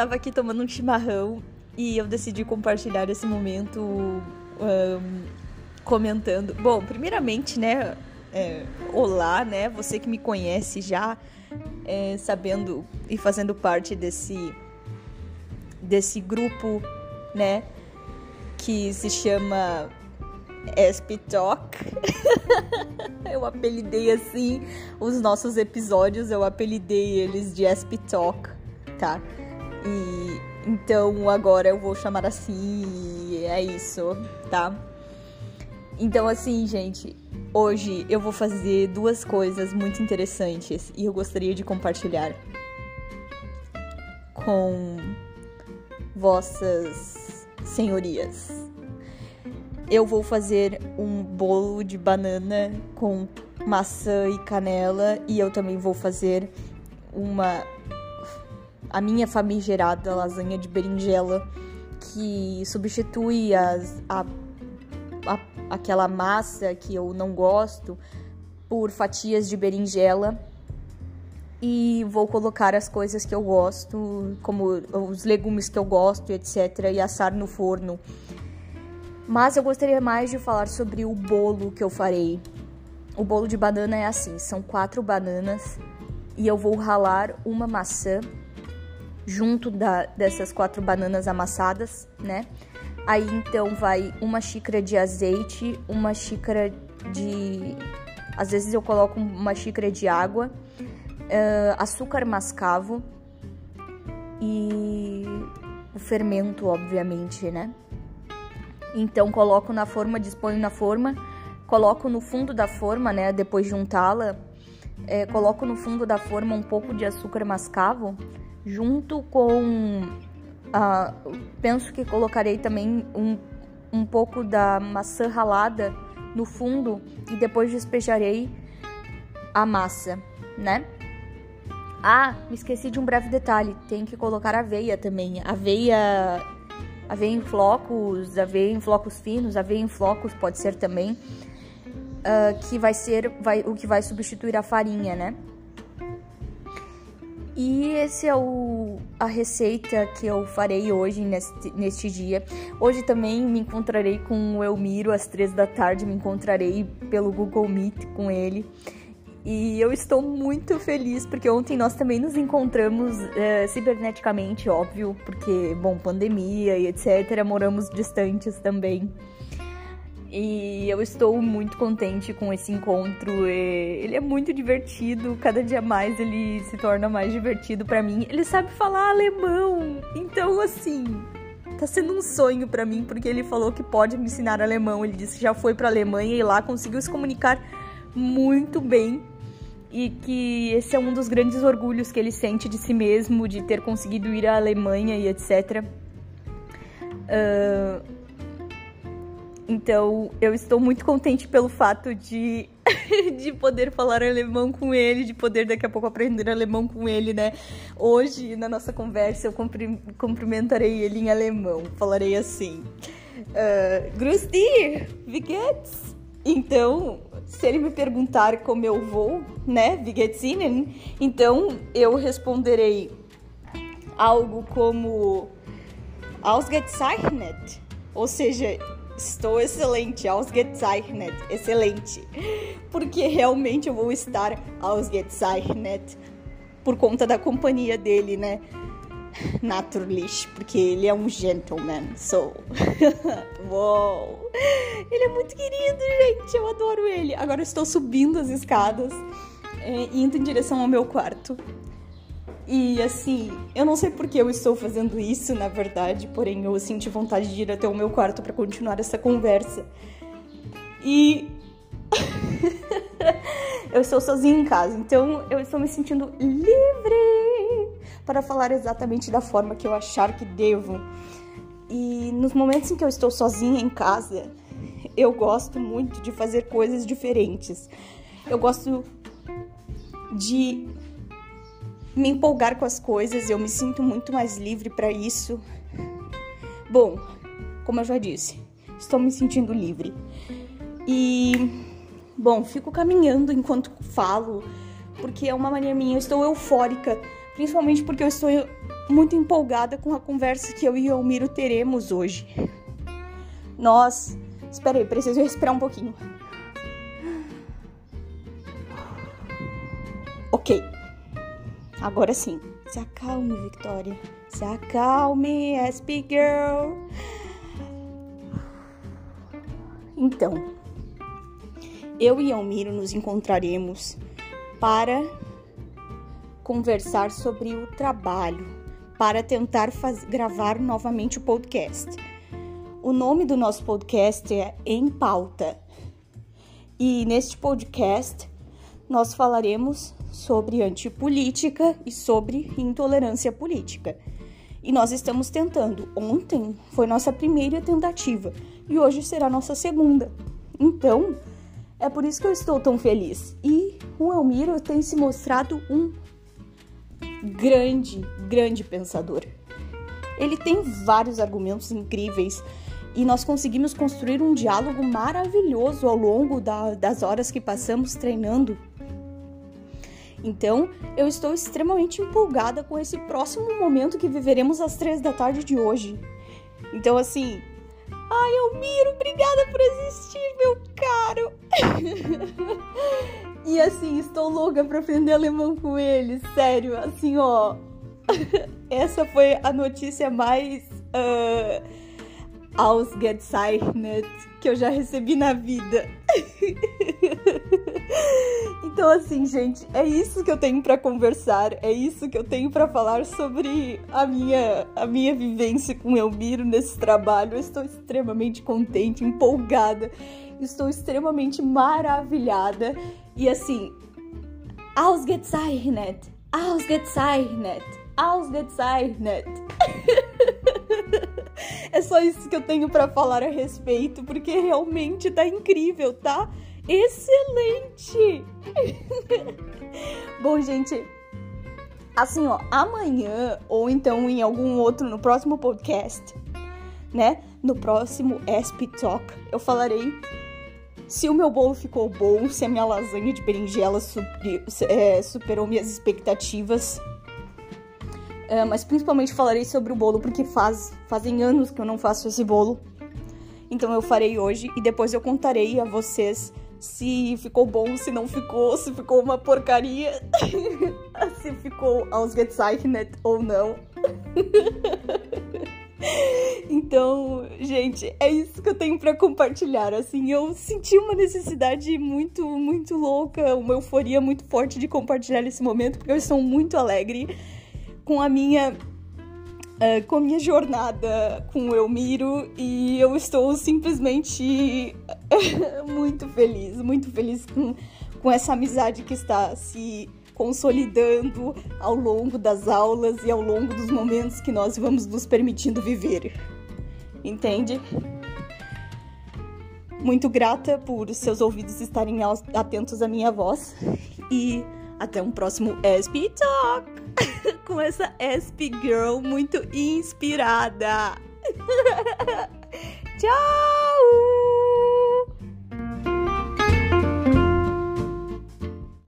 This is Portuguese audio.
estava aqui tomando um chimarrão e eu decidi compartilhar esse momento um, comentando. Bom, primeiramente, né? É, olá, né? Você que me conhece já, é, sabendo e fazendo parte desse desse grupo, né? Que se chama SP Talk. eu apelidei assim os nossos episódios, eu apelidei eles de SP Talk, tá? E então agora eu vou chamar assim e é isso, tá? Então assim, gente, hoje eu vou fazer duas coisas muito interessantes e eu gostaria de compartilhar com vossas senhorias. Eu vou fazer um bolo de banana com maçã e canela e eu também vou fazer uma a minha famigerada lasanha de berinjela que substitui as, a, a, aquela massa que eu não gosto por fatias de berinjela e vou colocar as coisas que eu gosto, como os legumes que eu gosto, etc, e assar no forno. Mas eu gostaria mais de falar sobre o bolo que eu farei. O bolo de banana é assim, são quatro bananas e eu vou ralar uma maçã junto da, dessas quatro bananas amassadas, né? Aí então vai uma xícara de azeite, uma xícara de. Às vezes eu coloco uma xícara de água, uh, açúcar mascavo e o fermento, obviamente, né? Então coloco na forma, disponho na forma, coloco no fundo da forma, né? Depois de untá-la, é, coloco no fundo da forma um pouco de açúcar mascavo junto com. Uh, penso que colocarei também um, um pouco da maçã ralada no fundo e depois despejarei a massa, né? Ah, me esqueci de um breve detalhe, tem que colocar aveia também. Aveia, aveia em flocos, aveia em flocos finos, aveia em flocos pode ser também, uh, que vai ser vai, o que vai substituir a farinha, né? E esse é o, a receita que eu farei hoje neste, neste dia. Hoje também me encontrarei com o Elmiro às três da tarde, me encontrarei pelo Google Meet com ele. E eu estou muito feliz porque ontem nós também nos encontramos é, ciberneticamente, óbvio, porque, bom, pandemia e etc., moramos distantes também. E eu estou muito contente com esse encontro. Ele é muito divertido, cada dia mais ele se torna mais divertido para mim. Ele sabe falar alemão, então assim, tá sendo um sonho para mim porque ele falou que pode me ensinar alemão. Ele disse que já foi para Alemanha e lá conseguiu se comunicar muito bem e que esse é um dos grandes orgulhos que ele sente de si mesmo, de ter conseguido ir à Alemanha e etc. Uh, então, eu estou muito contente pelo fato de, de poder falar alemão com ele, de poder daqui a pouco aprender alemão com ele, né? Hoje, na nossa conversa, eu cumprimentarei ele em alemão. Falarei assim: uh, Grüß dich, wie geht's? Então, se ele me perguntar como eu vou, né? Wie geht's Ihnen? Então, eu responderei algo como ausgezeichnet. Ou seja, Estou excelente, ausgezeichnet, excelente. Porque realmente eu vou estar ausgezeichnet por conta da companhia dele, né? Naturlich, porque ele é um gentleman, so. Uou! Ele é muito querido, gente, eu adoro ele. Agora eu estou subindo as escadas, é, indo em direção ao meu quarto. E assim, eu não sei por que eu estou fazendo isso, na verdade, porém eu senti vontade de ir até o meu quarto para continuar essa conversa. E eu estou sozinha em casa, então eu estou me sentindo livre para falar exatamente da forma que eu achar que devo. E nos momentos em que eu estou sozinha em casa, eu gosto muito de fazer coisas diferentes. Eu gosto de me empolgar com as coisas, eu me sinto muito mais livre para isso. Bom, como eu já disse, estou me sentindo livre. E bom, fico caminhando enquanto falo, porque é uma maneira minha, eu estou eufórica, principalmente porque eu estou muito empolgada com a conversa que eu e o Almiro teremos hoje. Nós. Espera aí, preciso respirar um pouquinho. Ok. Agora sim. Se acalme, Victoria. Se acalme, SP Girl. Então, eu e Almiro nos encontraremos para conversar sobre o trabalho, para tentar faz, gravar novamente o podcast. O nome do nosso podcast é Em Pauta. E neste podcast nós falaremos sobre antipolítica e sobre intolerância política. E nós estamos tentando. Ontem foi nossa primeira tentativa e hoje será nossa segunda. Então, é por isso que eu estou tão feliz. E o Elmiro tem se mostrado um grande, grande pensador. Ele tem vários argumentos incríveis e nós conseguimos construir um diálogo maravilhoso ao longo da, das horas que passamos treinando. Então, eu estou extremamente empolgada com esse próximo momento que viveremos às três da tarde de hoje. Então, assim, ai, Elmiro, obrigada por existir, meu caro! E assim, estou louca pra aprender alemão com ele, sério. Assim, ó. Essa foi a notícia mais uh, ausgezeichnet que eu já recebi na vida. então, assim, gente, é isso que eu tenho para conversar, é isso que eu tenho para falar sobre a minha, a minha vivência com Elmiro nesse trabalho. Eu estou extremamente contente, empolgada, estou extremamente maravilhada e assim, ausgezeichnet, ausgezeichnet, ausgezeichnet. é só isso que eu tenho para falar a respeito, porque realmente tá incrível, tá? Excelente! Bom, gente, assim, ó, amanhã ou então em algum outro no próximo podcast, né? No próximo SP Talk, eu falarei se o meu bolo ficou bom, se a minha lasanha de berinjela é, superou minhas expectativas. É, mas principalmente falarei sobre o bolo porque faz, fazem anos que eu não faço esse bolo. Então eu farei hoje e depois eu contarei a vocês se ficou bom, se não ficou, se ficou uma porcaria, se ficou ausgezeichnet ou não. Então, gente, é isso que eu tenho para compartilhar. Assim, eu senti uma necessidade muito, muito louca, uma euforia muito forte de compartilhar esse momento, porque eu estou muito alegre com a minha Uh, com a minha jornada com o Elmiro e eu estou simplesmente muito feliz, muito feliz com, com essa amizade que está se consolidando ao longo das aulas e ao longo dos momentos que nós vamos nos permitindo viver. Entende? Muito grata por seus ouvidos estarem atentos à minha voz e até um próximo SP Talk com essa SP Girl muito inspirada. Tchau!